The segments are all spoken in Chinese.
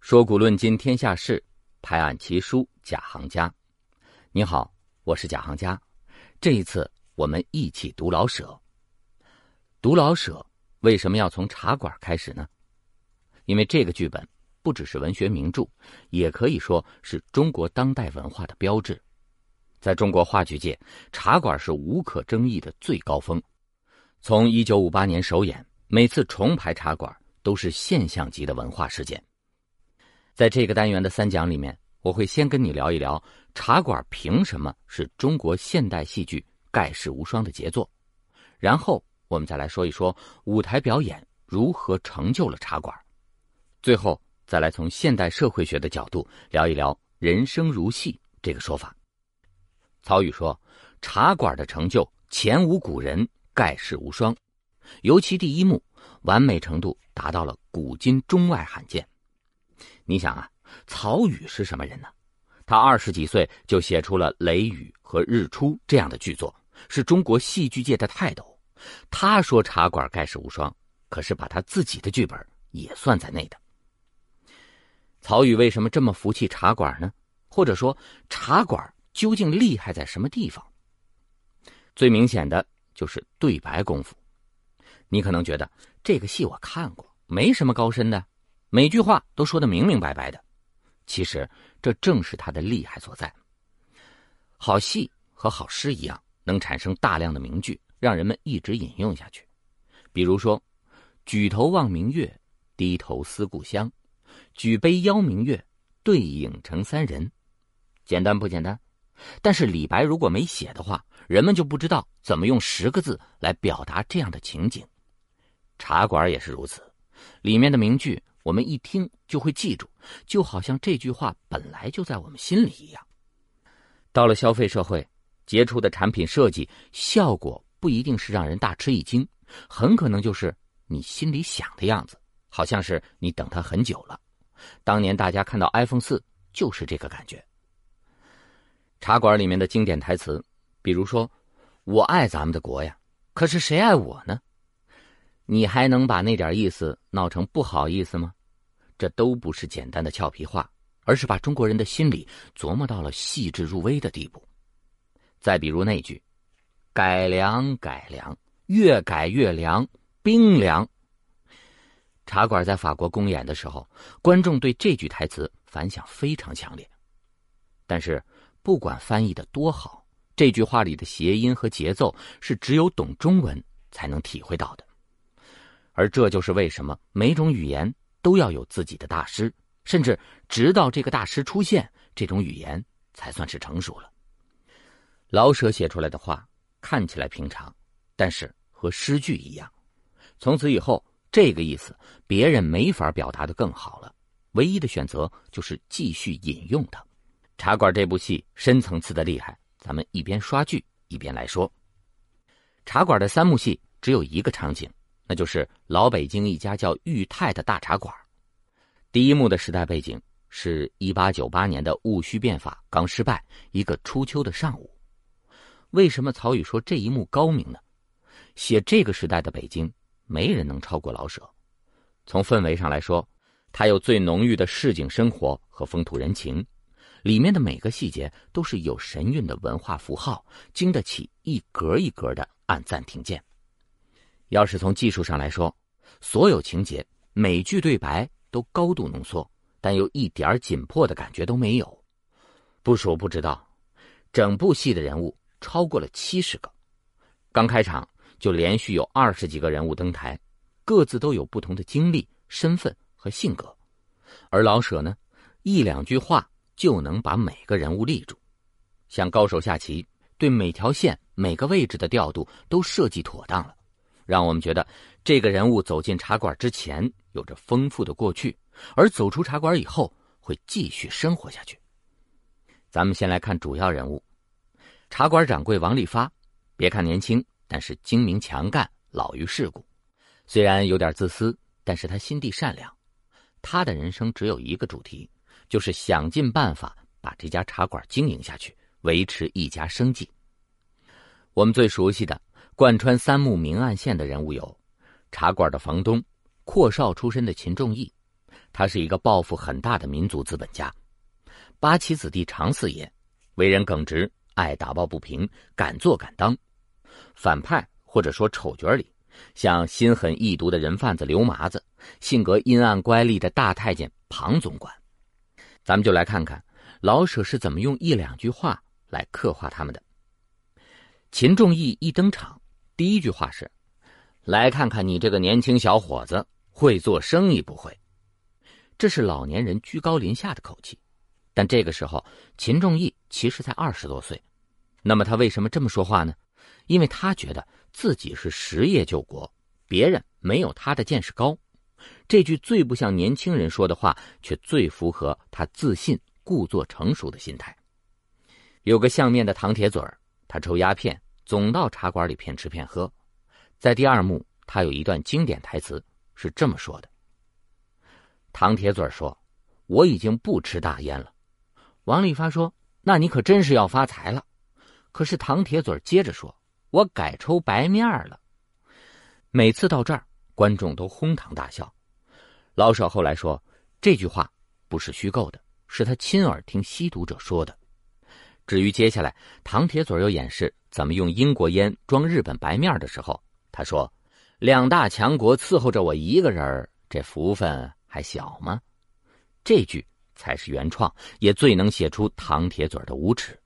说古论今天下事，拍案奇书贾行家。你好，我是贾行家。这一次我们一起读老舍。读老舍为什么要从茶馆开始呢？因为这个剧本不只是文学名著，也可以说是中国当代文化的标志。在中国话剧界，茶馆是无可争议的最高峰。从一九五八年首演，每次重排茶馆都是现象级的文化事件。在这个单元的三讲里面，我会先跟你聊一聊茶馆凭什么是中国现代戏剧盖世无双的杰作，然后我们再来说一说舞台表演如何成就了茶馆，最后再来从现代社会学的角度聊一聊“人生如戏”这个说法。曹禺说：“茶馆的成就前无古人，盖世无双，尤其第一幕完美程度达到了古今中外罕见。”你想啊，曹禺是什么人呢？他二十几岁就写出了《雷雨》和《日出》这样的巨作，是中国戏剧界的泰斗。他说茶馆盖世无双，可是把他自己的剧本也算在内的。曹禺为什么这么服气茶馆呢？或者说，茶馆究竟厉害在什么地方？最明显的就是对白功夫。你可能觉得这个戏我看过，没什么高深的。每句话都说的明明白白的，其实这正是他的厉害所在。好戏和好诗一样，能产生大量的名句，让人们一直引用下去。比如说：“举头望明月，低头思故乡。举杯邀明月，对影成三人。”简单不简单？但是李白如果没写的话，人们就不知道怎么用十个字来表达这样的情景。茶馆也是如此，里面的名句。我们一听就会记住，就好像这句话本来就在我们心里一样。到了消费社会，杰出的产品设计效果不一定是让人大吃一惊，很可能就是你心里想的样子，好像是你等它很久了。当年大家看到 iPhone 四就是这个感觉。茶馆里面的经典台词，比如说：“我爱咱们的国呀，可是谁爱我呢？”你还能把那点意思闹成不好意思吗？这都不是简单的俏皮话，而是把中国人的心理琢磨到了细致入微的地步。再比如那句：“改良改良，越改越凉，冰凉。”茶馆在法国公演的时候，观众对这句台词反响非常强烈。但是，不管翻译的多好，这句话里的谐音和节奏是只有懂中文才能体会到的。而这就是为什么每种语言都要有自己的大师，甚至直到这个大师出现，这种语言才算是成熟了。老舍写出来的话看起来平常，但是和诗句一样。从此以后，这个意思别人没法表达的更好了，唯一的选择就是继续引用它。《茶馆》这部戏深层次的厉害，咱们一边刷剧一边来说。《茶馆》的三幕戏只有一个场景。那就是老北京一家叫裕泰的大茶馆。第一幕的时代背景是一八九八年的戊戌变法刚失败，一个初秋的上午。为什么曹禺说这一幕高明呢？写这个时代的北京，没人能超过老舍。从氛围上来说，他有最浓郁的市井生活和风土人情，里面的每个细节都是有神韵的文化符号，经得起一格一格的按暂停键。要是从技术上来说，所有情节、每句对白都高度浓缩，但又一点紧迫的感觉都没有。不说不知道，整部戏的人物超过了七十个，刚开场就连续有二十几个人物登台，各自都有不同的经历、身份和性格。而老舍呢，一两句话就能把每个人物立住，像高手下棋，对每条线、每个位置的调度都设计妥当了。让我们觉得这个人物走进茶馆之前有着丰富的过去，而走出茶馆以后会继续生活下去。咱们先来看主要人物，茶馆掌柜王利发。别看年轻，但是精明强干，老于世故。虽然有点自私，但是他心地善良。他的人生只有一个主题，就是想尽办法把这家茶馆经营下去，维持一家生计。我们最熟悉的。贯穿三幕明暗线的人物有：茶馆的房东，阔少出身的秦仲义，他是一个抱负很大的民族资本家；八旗子弟常四爷，为人耿直，爱打抱不平，敢做敢当；反派或者说丑角里，像心狠意毒的人贩子刘麻子，性格阴暗乖戾的大太监庞总管。咱们就来看看老舍是怎么用一两句话来刻画他们的。秦仲义一登场。第一句话是：“来看看你这个年轻小伙子会做生意不会？”这是老年人居高临下的口气。但这个时候，秦仲义其实才二十多岁。那么他为什么这么说话呢？因为他觉得自己是实业救国，别人没有他的见识高。这句最不像年轻人说的话，却最符合他自信、故作成熟的心态。有个相面的唐铁嘴儿，他抽鸦片。总到茶馆里骗吃骗喝，在第二幕，他有一段经典台词是这么说的：“唐铁嘴说，我已经不吃大烟了。”王利发说：“那你可真是要发财了。”可是唐铁嘴接着说：“我改抽白面了。”每次到这儿，观众都哄堂大笑。老舍后来说，这句话不是虚构的，是他亲耳听吸毒者说的。至于接下来，唐铁嘴又演示怎么用英国烟装日本白面的时候，他说：“两大强国伺候着我一个人这福分还小吗？”这句才是原创，也最能写出唐铁嘴的无耻。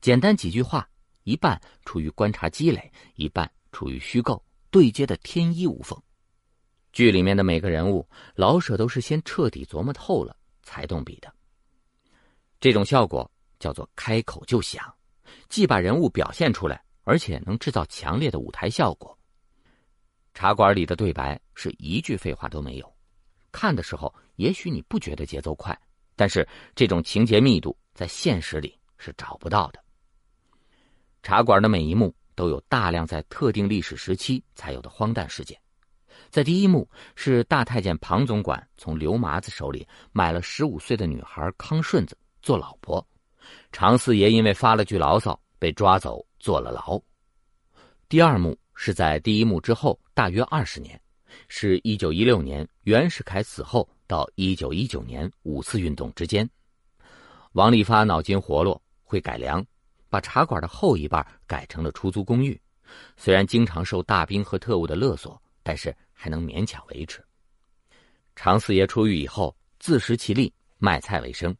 简单几句话，一半出于观察积累，一半出于虚构，对接的天衣无缝。剧里面的每个人物，老舍都是先彻底琢磨透了才动笔的。这种效果。叫做开口就响，既把人物表现出来，而且能制造强烈的舞台效果。茶馆里的对白是一句废话都没有，看的时候也许你不觉得节奏快，但是这种情节密度在现实里是找不到的。茶馆的每一幕都有大量在特定历史时期才有的荒诞事件。在第一幕是大太监庞总管从刘麻子手里买了十五岁的女孩康顺子做老婆。常四爷因为发了句牢骚被抓走坐了牢。第二幕是在第一幕之后大约二十年，是一九一六年袁世凯死后到一九一九年五四运动之间。王利发脑筋活络，会改良，把茶馆的后一半改成了出租公寓。虽然经常受大兵和特务的勒索，但是还能勉强维持。常四爷出狱以后，自食其力，卖菜为生。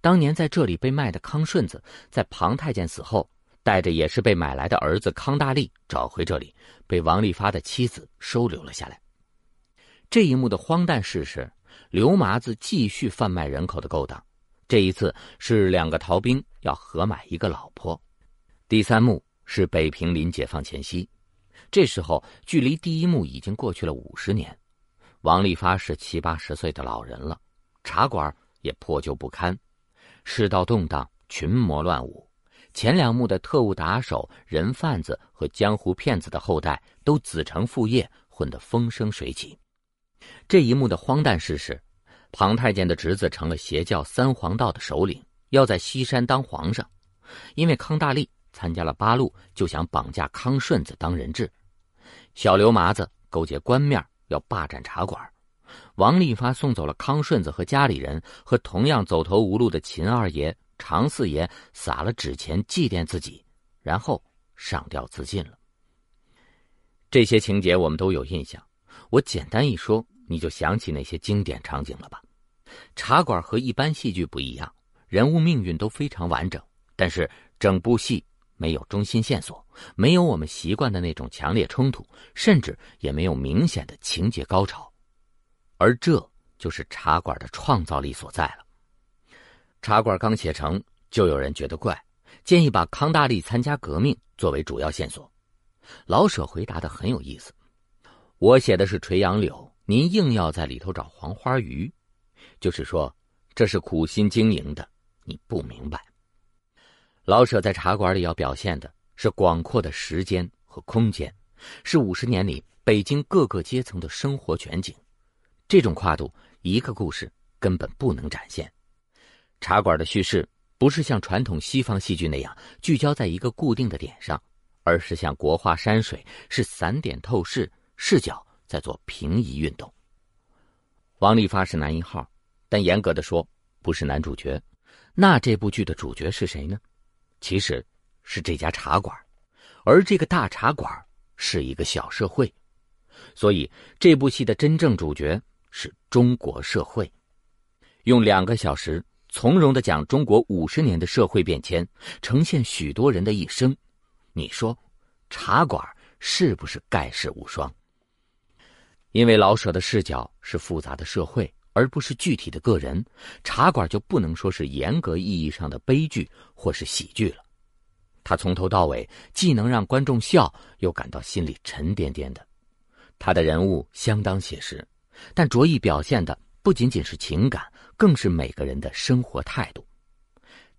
当年在这里被卖的康顺子，在庞太监死后，带着也是被买来的儿子康大力找回这里，被王利发的妻子收留了下来。这一幕的荒诞事实，刘麻子继续贩卖人口的勾当，这一次是两个逃兵要合买一个老婆。第三幕是北平临解放前夕，这时候距离第一幕已经过去了五十年，王利发是七八十岁的老人了，茶馆也破旧不堪。世道动荡，群魔乱舞。前两幕的特务打手、人贩子和江湖骗子的后代都子承父业，混得风生水起。这一幕的荒诞事实：庞太监的侄子成了邪教三皇道的首领，要在西山当皇上。因为康大力参加了八路，就想绑架康顺子当人质。小刘麻子勾结官面，要霸占茶馆。王利发送走了康顺子和家里人，和同样走投无路的秦二爷、常四爷撒了纸钱祭奠自己，然后上吊自尽了。这些情节我们都有印象，我简单一说，你就想起那些经典场景了吧？茶馆和一般戏剧不一样，人物命运都非常完整，但是整部戏没有中心线索，没有我们习惯的那种强烈冲突，甚至也没有明显的情节高潮。而这就是茶馆的创造力所在了。茶馆刚写成，就有人觉得怪，建议把康大力参加革命作为主要线索。老舍回答的很有意思：“我写的是垂杨柳，您硬要在里头找黄花鱼，就是说这是苦心经营的，你不明白。”老舍在茶馆里要表现的是广阔的时间和空间，是五十年里北京各个阶层的生活全景。这种跨度，一个故事根本不能展现。茶馆的叙事不是像传统西方戏剧那样聚焦在一个固定的点上，而是像国画山水，是散点透视，视角在做平移运动。王利发是男一号，但严格的说不是男主角。那这部剧的主角是谁呢？其实是这家茶馆，而这个大茶馆是一个小社会，所以这部戏的真正主角是中国社会。用两个小时从容的讲中国五十年的社会变迁，呈现许多人的一生，你说茶馆是不是盖世无双？因为老舍的视角是复杂的社会。而不是具体的个人，茶馆就不能说是严格意义上的悲剧或是喜剧了。他从头到尾既能让观众笑，又感到心里沉甸甸的。他的人物相当写实，但着意表现的不仅仅是情感，更是每个人的生活态度。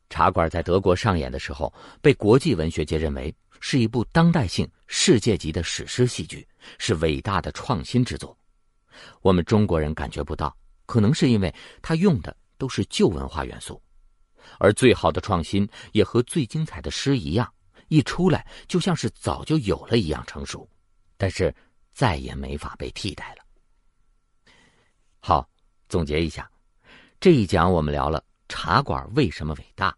茶馆在德国上演的时候，被国际文学界认为是一部当代性、世界级的史诗戏剧，是伟大的创新之作。我们中国人感觉不到。可能是因为他用的都是旧文化元素，而最好的创新也和最精彩的诗一样，一出来就像是早就有了一样成熟，但是再也没法被替代了。好，总结一下，这一讲我们聊了茶馆为什么伟大，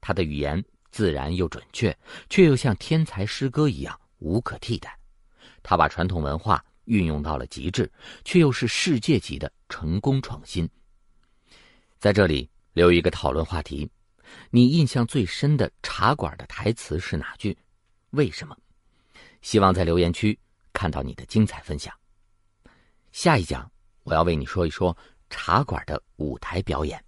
它的语言自然又准确，却又像天才诗歌一样无可替代，他把传统文化。运用到了极致，却又是世界级的成功创新。在这里留一个讨论话题：你印象最深的茶馆的台词是哪句？为什么？希望在留言区看到你的精彩分享。下一讲我要为你说一说茶馆的舞台表演。